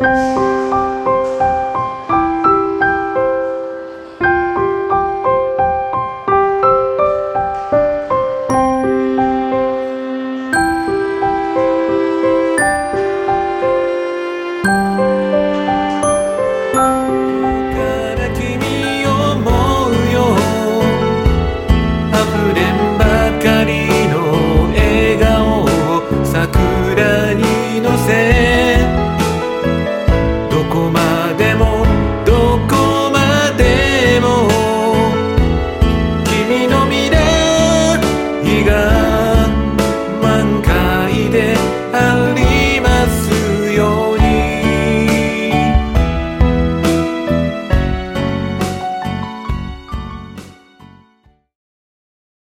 Música 네가